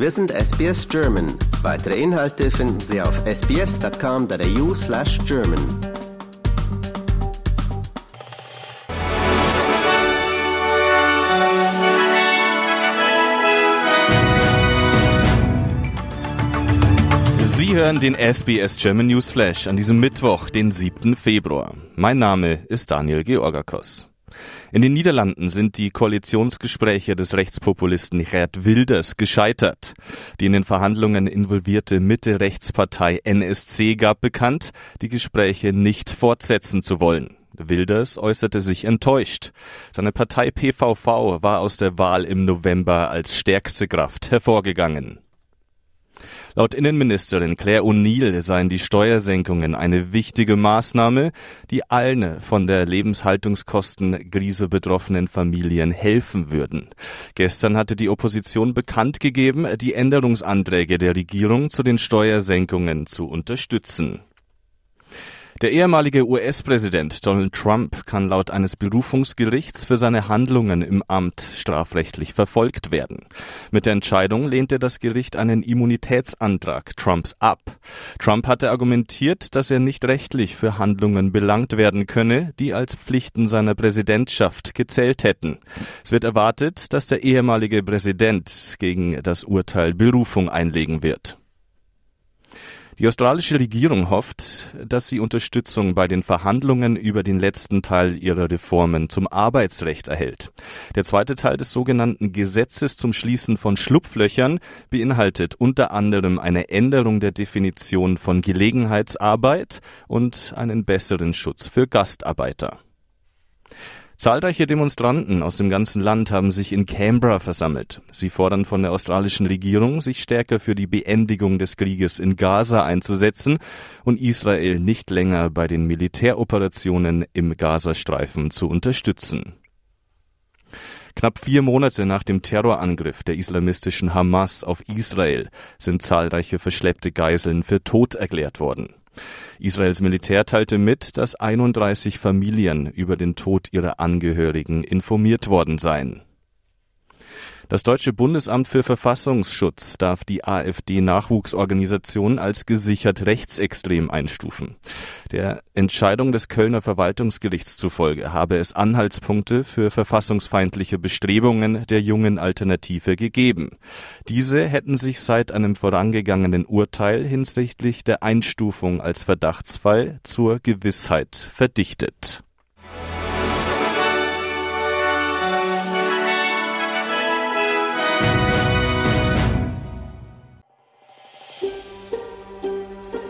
Wir sind SBS German. Weitere Inhalte finden Sie auf sbs.com.au slash German. Sie hören den SBS German News Flash an diesem Mittwoch, den 7. Februar. Mein Name ist Daniel Georgakos. In den Niederlanden sind die Koalitionsgespräche des Rechtspopulisten Gerd Wilders gescheitert. Die in den Verhandlungen involvierte Mitte-Rechtspartei NSC gab bekannt, die Gespräche nicht fortsetzen zu wollen. Wilders äußerte sich enttäuscht. Seine Partei PVV war aus der Wahl im November als stärkste Kraft hervorgegangen. Laut Innenministerin Claire O'Neill seien die Steuersenkungen eine wichtige Maßnahme, die allen von der Lebenshaltungskostenkrise betroffenen Familien helfen würden. Gestern hatte die Opposition bekannt gegeben, die Änderungsanträge der Regierung zu den Steuersenkungen zu unterstützen. Der ehemalige US-Präsident Donald Trump kann laut eines Berufungsgerichts für seine Handlungen im Amt strafrechtlich verfolgt werden. Mit der Entscheidung lehnte das Gericht einen Immunitätsantrag Trumps ab. Trump hatte argumentiert, dass er nicht rechtlich für Handlungen belangt werden könne, die als Pflichten seiner Präsidentschaft gezählt hätten. Es wird erwartet, dass der ehemalige Präsident gegen das Urteil Berufung einlegen wird. Die australische Regierung hofft, dass sie Unterstützung bei den Verhandlungen über den letzten Teil ihrer Reformen zum Arbeitsrecht erhält. Der zweite Teil des sogenannten Gesetzes zum Schließen von Schlupflöchern beinhaltet unter anderem eine Änderung der Definition von Gelegenheitsarbeit und einen besseren Schutz für Gastarbeiter. Zahlreiche Demonstranten aus dem ganzen Land haben sich in Canberra versammelt. Sie fordern von der australischen Regierung, sich stärker für die Beendigung des Krieges in Gaza einzusetzen und Israel nicht länger bei den Militäroperationen im Gazastreifen zu unterstützen. Knapp vier Monate nach dem Terrorangriff der islamistischen Hamas auf Israel sind zahlreiche verschleppte Geiseln für tot erklärt worden. Israels Militär teilte mit, dass 31 Familien über den Tod ihrer Angehörigen informiert worden seien. Das Deutsche Bundesamt für Verfassungsschutz darf die AfD-Nachwuchsorganisation als gesichert rechtsextrem einstufen. Der Entscheidung des Kölner Verwaltungsgerichts zufolge habe es Anhaltspunkte für verfassungsfeindliche Bestrebungen der jungen Alternative gegeben. Diese hätten sich seit einem vorangegangenen Urteil hinsichtlich der Einstufung als Verdachtsfall zur Gewissheit verdichtet.